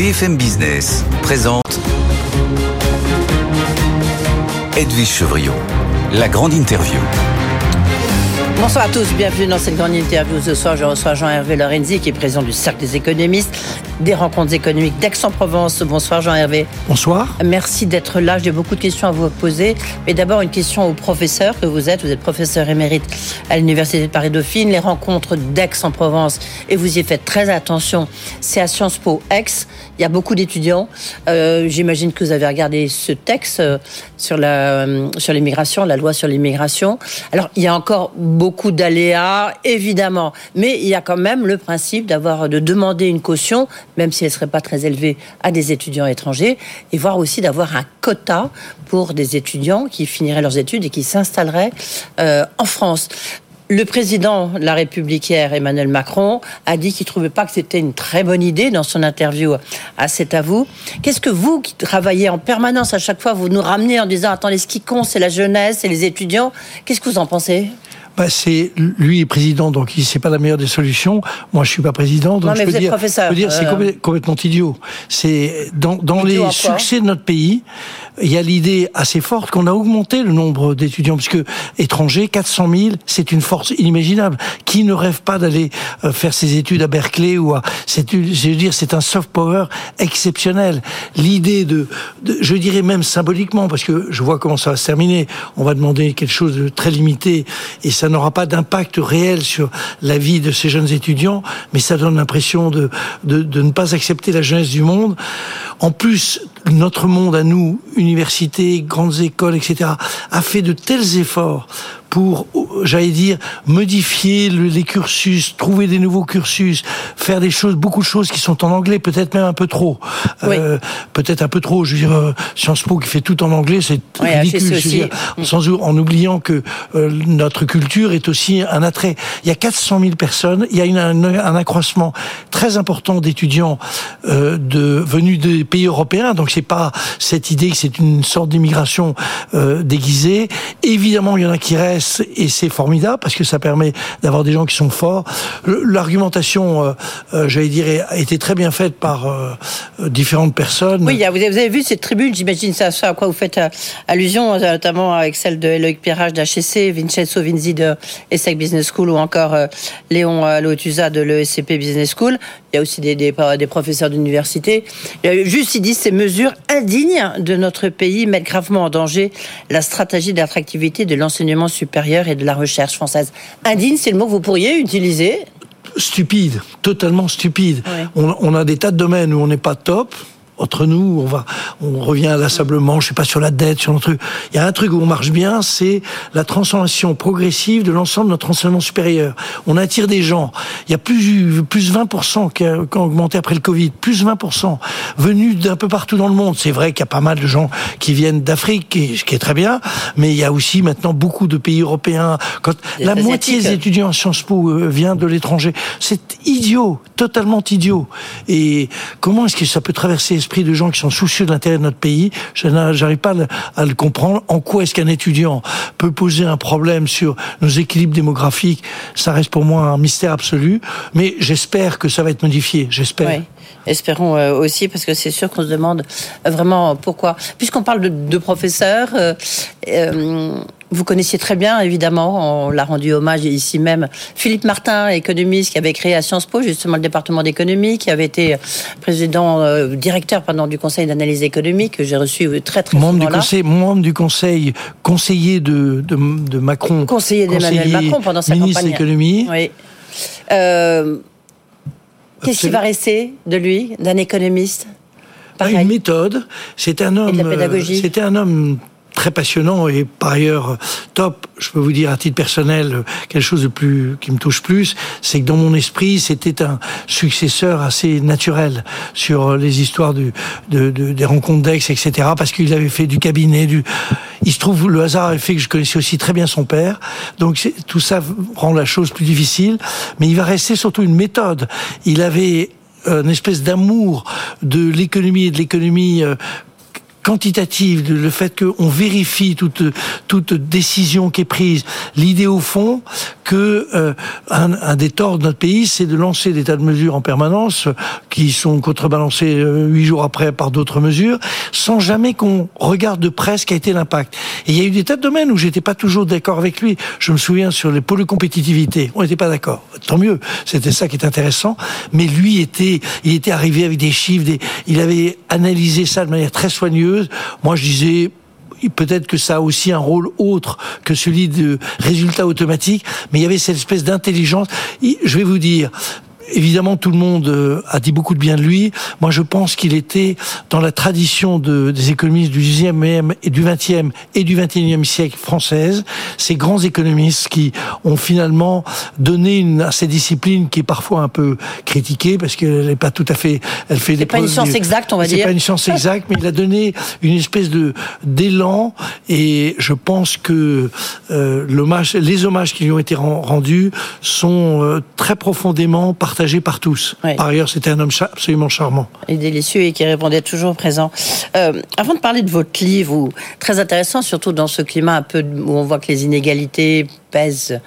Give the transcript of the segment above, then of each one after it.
BFM Business présente Edwige Chevriot, la grande interview. Bonsoir à tous, bienvenue dans cette grande interview. Ce soir, je reçois Jean-Hervé Lorenzi, qui est président du Cercle des économistes, des rencontres économiques d'Aix-en-Provence. Bonsoir Jean-Hervé. Bonsoir. Merci d'être là. J'ai beaucoup de questions à vous poser. Mais d'abord, une question au professeur que vous êtes. Vous êtes professeur émérite à l'Université de Paris-Dauphine. Les rencontres d'Aix-en-Provence, et vous y faites très attention, c'est à Sciences Po Aix. Il y a beaucoup d'étudiants. Euh, J'imagine que vous avez regardé ce texte euh, sur la euh, sur l'immigration, la loi sur l'immigration. Alors, il y a encore beaucoup d'aléas, évidemment, mais il y a quand même le principe d'avoir de demander une caution, même si elle serait pas très élevée, à des étudiants étrangers, et voire aussi d'avoir un quota pour des étudiants qui finiraient leurs études et qui s'installeraient euh, en France. Le président de la République hier, Emmanuel Macron, a dit qu'il trouvait pas que c'était une très bonne idée dans son interview à C'est à vous. Qu'est-ce que vous, qui travaillez en permanence à chaque fois, vous nous ramenez en disant attendez, ce qui compte, c'est la jeunesse et les étudiants. Qu'est-ce que vous en pensez? Bah, c'est lui est président, donc c'est pas la meilleure des solutions. Moi, je suis pas président, donc Non, mais je peux dire, professeur, je peux dire c'est euh. complè- complètement idiot. C'est dans, dans Idiot les succès de notre pays, il y a l'idée assez forte qu'on a augmenté le nombre d'étudiants, parce que étrangers, 400 000, c'est une force inimaginable. Qui ne rêve pas d'aller euh, faire ses études à Berkeley ou à, c'est, je veux dire, c'est un soft power exceptionnel. L'idée de, de, je dirais même symboliquement, parce que je vois comment ça va se terminer. On va demander quelque chose de très limité et ça n'aura pas d'impact réel sur la vie de ces jeunes étudiants, mais ça donne l'impression de, de, de ne pas accepter la jeunesse du monde. En plus, notre monde à nous, universités, grandes écoles, etc., a fait de tels efforts pour, j'allais dire, modifier le- les cursus, trouver des nouveaux cursus, faire des choses, beaucoup de choses qui sont en anglais, peut-être même un peu trop. Oui. Euh, peut-être un peu trop. Je veux dire, euh, Sciences Po qui fait tout en anglais, c'est Oui, ridicule. HEC je veux dire, sans ou- en oubliant que euh, notre culture est aussi un attrait. Il y a 400 000 personnes, il y a une- un, un accroissement très important d'étudiants euh, de venus des pays européens. Donc c'est pas cette idée que c'est une sorte d'immigration déguisée. Évidemment, il y en a qui restent et c'est formidable parce que ça permet d'avoir des gens qui sont forts. L'argumentation, euh, euh, j'allais dire, a été très bien faite par euh, euh, différentes personnes. Oui, vous avez vu cette tribune, j'imagine à ça à quoi vous faites allusion, notamment avec celle de Eloïc Pirage d'HEC, Vincenzo Vinzi de ESSEC Business School ou encore Léon Lotusa de l'ESCP Business School. Il y a aussi des, professeurs d'université. Juste, ils disent ces mesures indignes de notre pays mettent gravement en danger la stratégie d'attractivité de l'enseignement supérieur et de la recherche française. Indigne, c'est le mot que vous pourriez utiliser? stupide, totalement stupide. Ouais. On, on a des tas de domaines où on n'est pas top. Entre nous, on va, on revient inlassablement, je sais pas, sur la dette, sur le truc. Il y a un truc où on marche bien, c'est la transformation progressive de l'ensemble de notre enseignement supérieur. On attire des gens. Il y a plus, plus 20% qui a augmenté après le Covid, plus 20% venus d'un peu partout dans le monde. C'est vrai qu'il y a pas mal de gens qui viennent d'Afrique, qui, ce qui est très bien, mais il y a aussi maintenant beaucoup de pays européens. Quand la moitié des étudiant à Sciences Po euh, vient de l'étranger. C'est idiot, totalement idiot. Et comment est-ce que ça peut traverser l'esprit de gens qui sont soucieux de l'intérêt de notre pays Je n'a- J'arrive pas à le, comprendre. En quoi est-ce qu'un étudiant peut poser un problème sur nos équilibres démographiques? Ça reste pour moi un mystère absolu. Mais j'espère que ça va être modifié. J'espère. Oui, espérons euh, aussi, parce que c'est sûr qu'on se demande vraiment pourquoi. Puisqu'on parle de, de professeurs, euh, euh, vous connaissiez très bien, évidemment, on l'a rendu hommage ici même, Philippe Martin, économiste, qui avait créé à Sciences Po justement le département d'économie, qui avait été président, euh, directeur pardon, du conseil d'analyse économique, que j'ai reçu euh, très très Membre souvent du là. conseil, membre du conseil, conseiller de, de, de Macron, Conseiller d'Emmanuel Macron pendant sa ministre de campagne. l'économie. Oui. Euh, Qu'est-ce qui va rester de lui, d'un économiste? Pas Pareil. une méthode. C'était un homme. de euh. C'était un homme très passionnant et par ailleurs top. Je peux vous dire à titre personnel quelque chose de plus qui me touche plus, c'est que dans mon esprit c'était un successeur assez naturel sur les histoires de, de- des rencontres d'ex, etc. Parce qu'il avait fait du cabinet. Il se trouve le hasard avait fait que je connaissais aussi très bien son père, donc tout ça rend la chose plus difficile. Mais il va rester surtout une méthode. Il avait euh, une espèce d'amour de l'économie et de l'économie euh, quantitative, le fait qu'on vérifie toute, toute décision qui est prise, l'idée au fond que euh, un, des torts de notre pays, c'est de lancer des tas de mesures en permanence qui sont contrebalancées euh, huit jours après par d'autres mesures, sans jamais qu'on regarde de près ce qu'a été l'impact. Et il y a eu des tas de domaines où j'étais pas toujours d'accord avec lui. Je me souviens sur les pôles de compétitivité, on n'était pas d'accord. Tant mieux, c'était ça qui est intéressant. Mais lui était, il était arrivé avec des chiffres, des, il avait analysé ça de manière très soigneuse. Moi, je disais peut-être que ça a aussi un rôle autre que celui de résultat automatique, mais il y avait cette espèce d'intelligence. Je vais vous dire, évidemment, tout le monde euh, a dit beaucoup de bien de lui. Moi, je pense qu'il était dans la tradition de, des économistes du 10e et du 20e et du 21e siècle française, ces grands économistes qui ont finalement donné une, à cette discipline qui est parfois un peu critiquée parce qu'elle n'est pas tout à fait, elle fait des. C'est pas une science exacte, on va dire. C'est pas une science exacte, mais il a donné une espèce de d'élan et je pense que euh, l'hommage, les hommages qui lui ont été rendus sont euh, très profondément partagés par tous. Par ailleurs, c'était un homme absolument charmant. Et délicieux et qui répondait toujours présent. Euh, avant de parler de votre livre, très intéressant, surtout dans ce climat un peu où on voit que les inégalités pèsent,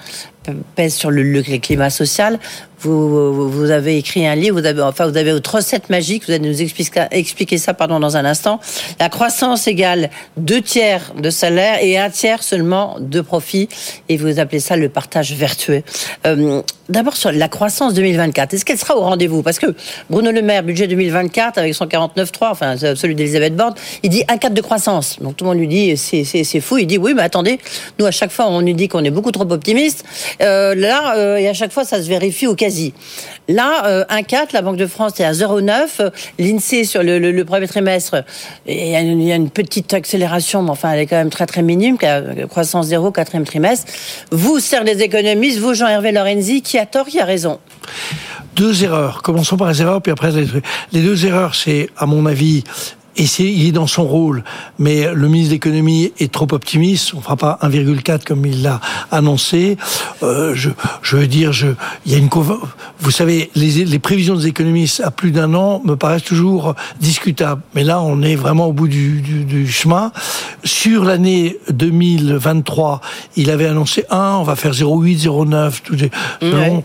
pèsent sur le, le climat social, vous, avez écrit un livre, vous avez, enfin, vous avez votre recette magique, vous allez nous expliquer, expliquer ça pardon, dans un instant. La croissance égale deux tiers de salaire et un tiers seulement de profit. Et vous appelez ça le partage vertueux. Euh, D'abord sur la croissance 2024, est-ce qu'elle sera au rendez-vous? Parce que Bruno Le Maire, budget 2024, avec son 49.3, enfin celui d'Elisabeth Borne, il dit un cadre de croissance. Donc tout le monde lui dit c'est fou. Il dit oui, mais attendez, nous à chaque fois on nous dit qu'on est beaucoup trop optimiste. Euh, là, euh, et à chaque fois ça se vérifie au quasi Là, euh, 1,4, la Banque de France est à 0,9. L'INSEE, sur le, premier trimestre, il y, a une, petite accélération, mais enfin, elle est quand même très, très minime, croissance zéro, quatrième trimestre. Vous, serre des économistes, vous, Jean-Hervé Lorenzi, qui a tort, qui a raison Deux erreurs. Commençons par les erreurs, puis après les deux erreurs, c'est, à mon avis, et c'est, il est dans son rôle. Mais le ministre de l'économie est trop optimiste. On fera pas 1,4 comme il l'a annoncé. Euh, je, je veux dire, je, il y a une, vous savez, les, les prévisions des économistes à plus d'un an me paraissent toujours discutables. Mais là, on est vraiment au bout du, du, du chemin. Sur l'année 2023, il avait annoncé 1, on va faire 0,8, 0,9, tout ouais.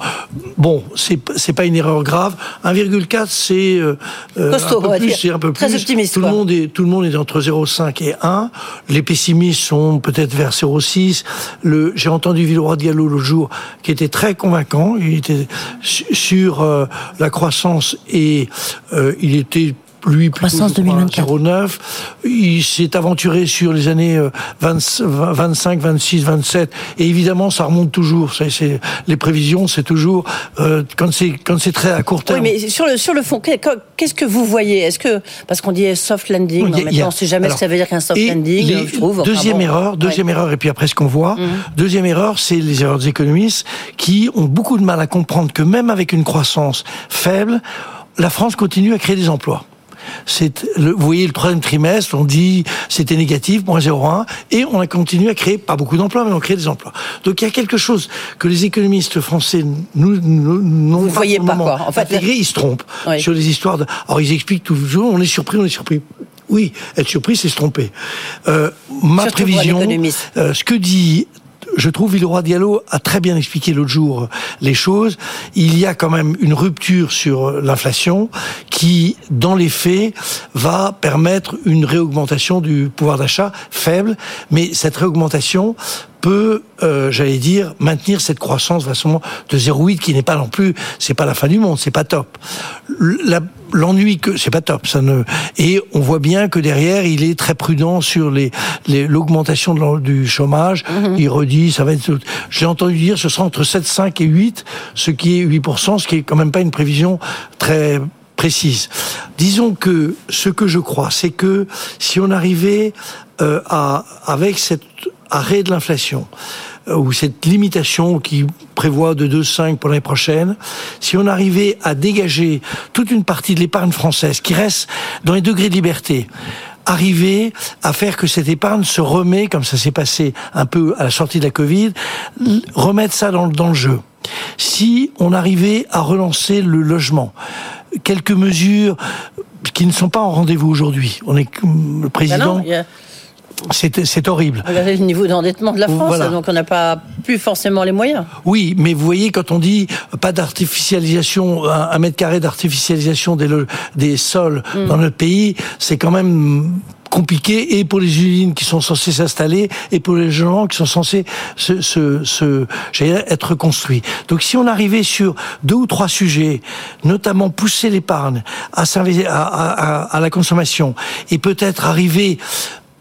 Bon, c'est, c'est pas une erreur grave. 1,4, c'est, euh, euh Costaud, un peu plus, c'est un peu Très optimiste tout le monde est tout le monde est entre 0,5 et 1. Les pessimistes sont peut-être vers 0,6. Le j'ai entendu Villeroy Diallo le jour qui était très convaincant. Il était sur euh, la croissance et euh, il était lui, croissance 2024. Il s'est aventuré sur les années 25, 26, 27. Et évidemment, ça remonte toujours. C'est, les prévisions, c'est toujours euh, quand c'est quand c'est très à court terme. Oui, mais sur le sur le fond, qu'est-ce que vous voyez? Est-ce que parce qu'on dit soft landing, oui, maintenant on ne sait jamais ce que ça veut dire qu'un soft landing. je trouve. Deuxième erreur, deuxième erreur, et puis après ce qu'on voit. Mhm. Deuxième erreur, c'est les erreurs des économistes qui ont beaucoup de mal à comprendre que même avec une croissance faible, la France continue à créer des emplois c'est vous voyez le troisième trimestre, on dit c'était négatif, moins 0,1, et on a continué à créer pas beaucoup d'emplois, mais on crée des emplois. Donc il y a quelque chose que les économistes français nous n'ont pas voyez pas quoi. En fait, ils se trompent sur les histoires. De... Alors ils expliquent toujours, on est surpris, on est surpris. Oui, être surpris, c'est se tromper. Euh, ma prévision, euh, ce que dit je trouve Villeroy Diallo a très bien expliqué l'autre jour les choses. Il y a quand même une rupture sur l'inflation qui, dans les faits, va permettre une réaugmentation du pouvoir d'achat faible, mais cette réaugmentation peut, euh, j'allais dire, maintenir cette croissance de 0,8 qui n'est pas non plus, c'est pas la fin du monde, c'est pas top. L'ennui que c'est pas top, ça ne et on voit bien que derrière il est très prudent sur les l'augmentation du chômage. Mhm. Il redit ça va être. J'ai entendu dire ce sera entre 7, 5 et 8, ce qui est 8%, ce qui est quand même pas une prévision très précise. Disons que ce que je crois, c'est que si on arrivait euh, à avec cette arrêt de l'inflation, euh, ou cette limitation qui prévoit de 2,5 pour l'année prochaine, si on arrivait à dégager toute une partie de l'épargne française qui reste dans les degrés de liberté, arriver à faire que cette épargne se remet, comme ça s'est passé un peu à la sortie de la Covid, remettre ça dans, dans le jeu. Si on arrivait à relancer le logement, quelques mesures qui ne sont pas en rendez-vous aujourd'hui. On est le président. Bah c'est horrible. Regardez le niveau d'endettement de la France, donc on n'a pas plus forcément les moyens. Oui, mais vous voyez, quand on dit pas d'artificialisation, un, mètre carré d'artificialisation des, des sols mm. dans notre pays, c'est quand même compliqué et pour les usines qui sont censées s'installer et pour les gens qui sont censés se, se, se être construits. Donc si on arrivait sur deux ou trois sujets, notamment pousser l'épargne à, à, la consommation et peut-être arriver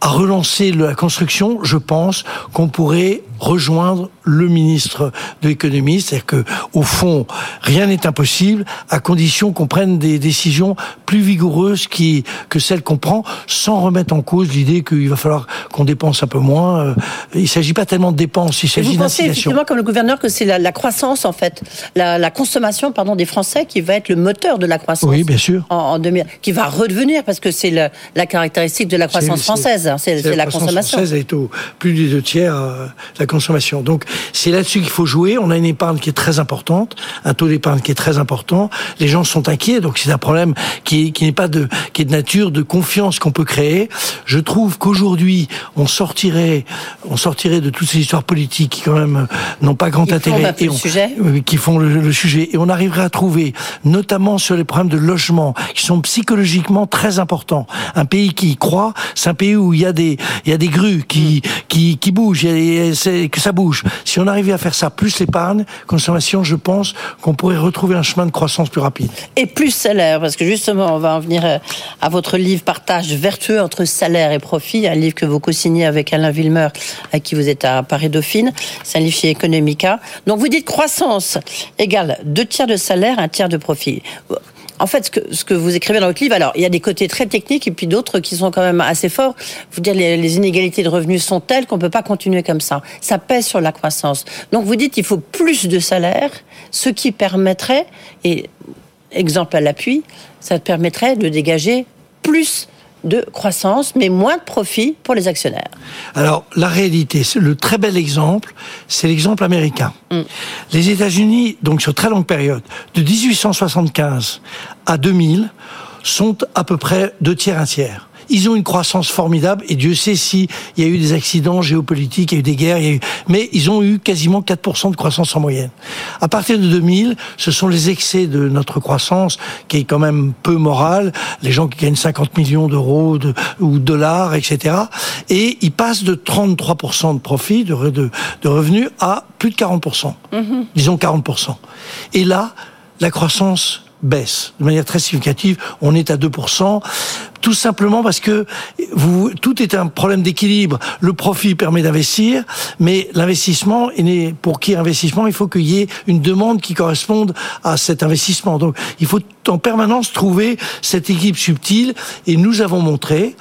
à relancer la construction, je pense qu'on pourrait rejoindre le ministre de l'économie, c'est-à-dire que au fond, rien n'est impossible à condition qu'on prenne des décisions plus vigoureuses qui que celles qu'on prend, sans remettre en cause l'idée qu'il va falloir qu'on dépense un peu moins. Euh, il s'agit pas tellement de dépenses, il s'agit Vous pensez effectivement, comme le gouverneur, que c'est la, croissance en fait, la, la, consommation pardon des Français qui va être le moteur de la croissance. Oui, bien sûr. En, en 2000, qui va redevenir parce que c'est la caractéristique de la croissance française, hein, c'est la, consommation. Française est au plus des deux tiers euh, la consommation. Donc c'est là-dessus qu'il faut jouer. On a une épargne qui est très importante, un taux d'épargne qui est très important. Les gens sont inquiets, donc c'est un problème qui, qui n'est pas de qui est de nature de confiance qu'on peut créer. Je trouve qu'aujourd'hui on sortirait on sortirait de toutes ces histoires politiques qui quand même n'ont pas grand intérêt et sujet. qui font le, sujet et on arriverait à trouver notamment sur les problèmes de logement qui sont psychologiquement très importants. Un pays qui y croit, c'est un pays où il y a des il y a des grues qui qui qui bougent, et que ça bouge. Si on arrivait à faire ça, plus l'épargne, consommation, je pense qu'on pourrait retrouver un chemin de croissance plus rapide. Et plus salaire, parce que justement, on va en venir euh, à votre livre Partage vertueux entre salaire et profit, un livre que vous co-signez avec Alain Villemeur, à qui vous êtes à Paris-Dauphine. C'est un livre chez Economica. Donc vous dites croissance égale deux tiers de salaire, un tiers de profit en fait, ce que, vous écrivez dans votre livre, alors il y a des côtés très techniques et puis d'autres qui sont quand même assez forts. Vous dites les, les inégalités de revenus sont telles qu'on peut pas continuer comme ça. Ça pèse sur la croissance. Donc vous dites il faut plus de salaire, ce qui permettrait, et exemple à l'appui, ça permettrait de dégager plus de croissance, mais moins de profit pour les actionnaires. Alors, la réalité, le très bel exemple, c'est l'exemple américain. Mm. Les États-Unis, donc sur très longue période, de 1875 à 2000, sont à peu près deux tiers, un tiers. Ils ont une croissance formidable et Dieu sait s'il y a eu des accidents géopolitiques, il y a eu des guerres, il y a eu... mais ils ont eu quasiment 4% de croissance en moyenne. À partir de 2000, ce sont les excès de notre croissance qui est quand même peu morale, les gens qui gagnent 50 millions d'euros de, ou de dollars, etc. Et ils passent de 33% de profit, de, de, de, revenus, à plus de 40%. Mm-hmm. Disons 40%. Et là, la croissance baisse de manière très significative. On est à 2%, tout simplement parce que vous, tout est un problème d'équilibre. Le profit permet d'investir, mais l'investissement, pour qu'il y ait investissement, il faut qu'il y ait une demande qui corresponde à cet investissement. Donc, il faut en permanence trouver cette équipe subtile, et nous avons montré,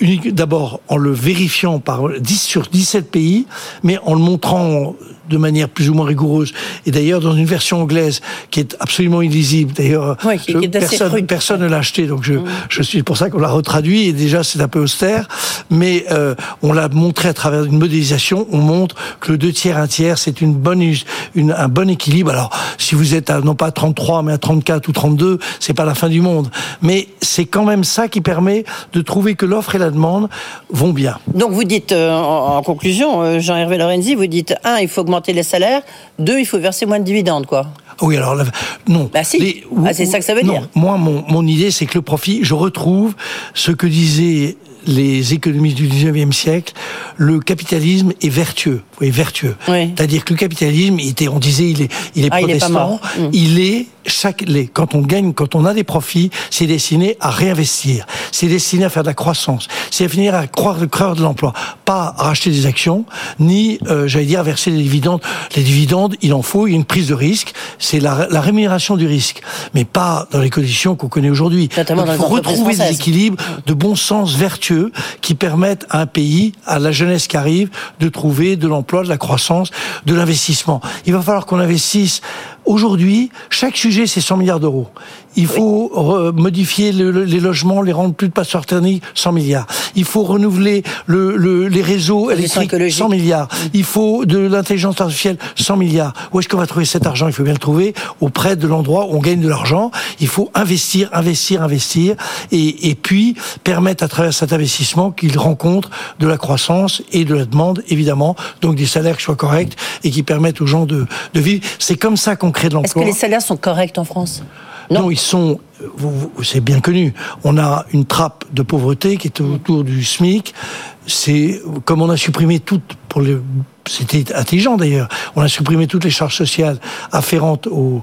d'abord en le vérifiant par 10 sur 17 pays, mais en le montrant de manière plus ou moins rigoureuse. Et d'ailleurs, dans une version anglaise qui est absolument illisible. D'ailleurs, personne, personne ne l'a acheté, donc je, mm. je suis pour ça qu'on l'a retraduit. Et déjà, c'est un peu austère, mais euh, on l'a montré à travers une modélisation. On montre que le deux tiers, un tiers, c'est une bonne, une, un bon équilibre. Alors, si vous êtes à, non pas à 33, mais à 34 ou 32, c'est pas la fin du monde. Mais c'est quand même ça qui permet de trouver que l'offre et la demande vont bien. Donc, vous dites, euh, en, conclusion, euh, Jean-Hervé Lorenzi, vous dites, un, il faut augmenter les salaires. Deux, il faut verser moins de dividendes, quoi. Oui, alors non. Bah si. Ah, c'est ça que ça veut dire. Moi, mon, mon idée, c'est que le profit, je retrouve ce que disait les économistes du 19e siècle, le capitalisme est vertueux. Oui, vertueux. C'est-à-dire que le capitalisme, il était, on disait, il est, il est protestant. Mm. Il est, chaque, les, quand on gagne, quand on a des profits, c'est destiné à réinvestir. C'est destiné à faire de la croissance. C'est à finir à croire le cœur de l'emploi. Pas à racheter des actions, ni, euh, j'allais dire, à verser des dividendes. Les dividendes, il en faut, il y a une prise de risque. C'est la, la rémunération du risque. Mais pas dans les conditions qu'on connaît aujourd'hui. Il faut retrouver des équilibres de bon sens vertueux qui permettent à un pays, à la jeunesse qui arrive, de trouver de l'emploi, de la croissance, de l'investissement. Il va falloir qu'on investisse Aujourd'hui, chaque sujet, c'est 100 milliards d'euros. Il faut modifier les logements, les rendre plus de passeurs thermiques, 100 milliards. Il faut renouveler le, les réseaux électriques, 100 milliards. Il faut de l'intelligence artificielle, 100 milliards. Où est-ce qu'on va trouver cet argent? Il faut bien le trouver auprès de l'endroit où on gagne de l'argent. Il faut investir, investir, investir, et, et puis permettre à travers cet investissement qu'il rencontre de la croissance et de la demande, évidemment, donc des salaires qui soient corrects et qui permettent aux gens de, de vivre. C'est comme ça qu'on crée de l'emploi. Est-ce que les salaires sont corrects en France? Non. ils sont, c'est bien connu. On a une trappe de pauvreté qui est autour du SMIC. C'est comme on a supprimé toutes pour les c'était intelligent d'ailleurs. On a supprimé toutes les charges sociales afférentes au,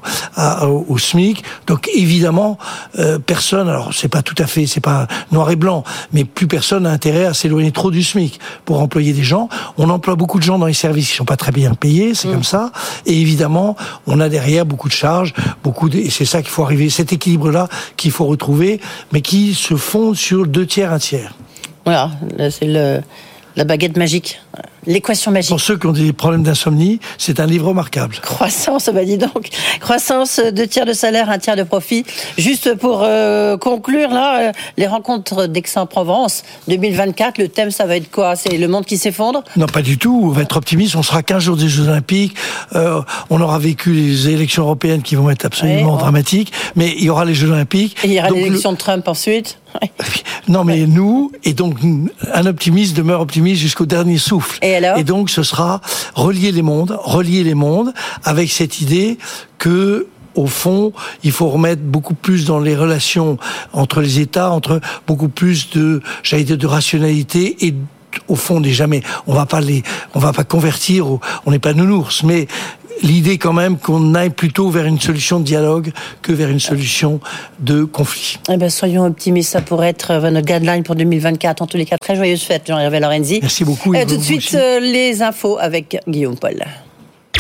au SMIC. Donc évidemment, euh, personne, alors c'est pas tout à fait, c'est pas noir et blanc, mais plus personne n'a intérêt à s'éloigner trop du SMIC pour employer des gens. On emploie beaucoup de gens dans les services qui sont pas très bien payés, c'est mm. comme ça. Et évidemment, on a derrière beaucoup de charges, beaucoup de, et c'est ça qu'il faut arriver, cet équilibre-là qu'il faut retrouver, mais qui se fonde sur deux tiers, un tiers. Voilà, c'est le la baguette magique, l'équation magique. Pour ceux qui ont des problèmes d'insomnie, c'est un livre remarquable. Croissance, bah dis donc. Croissance, deux tiers de salaire, un tiers de profit. Juste pour euh, conclure, là, euh, les rencontres d'Aix-en-Provence 2024, le thème, ça va être quoi? C'est le monde qui s'effondre? Non, pas du tout. On va être optimiste. On sera 15 jours des Jeux Olympiques. Euh, on aura vécu les élections européennes qui vont être absolument dramatiques. Mais il y aura les Jeux Olympiques. Et il y aura l'élection de Trump ensuite non, mais nous, et donc un optimiste demeure optimiste jusqu'au dernier souffle. Et alors Et donc ce sera relier les mondes, relier les mondes avec cette idée que au fond, il faut remettre beaucoup plus dans les relations entre les États, entre beaucoup plus de, j'allais dire, de rationalité et au fond, n'est jamais, on va pas les, on va pas convertir, on n'est pas nounours, mais l'idée quand même qu'on aille plutôt vers une solution de dialogue que vers une solution de conflit. Eh ben, soyons optimistes, ça pourrait être euh, notre guideline pour 2024. En tous les cas, très joyeuse fête, Jean-Hervé Lorenzi. Merci beaucoup. Et tout de suite, euh, les infos avec Guillaume Paul.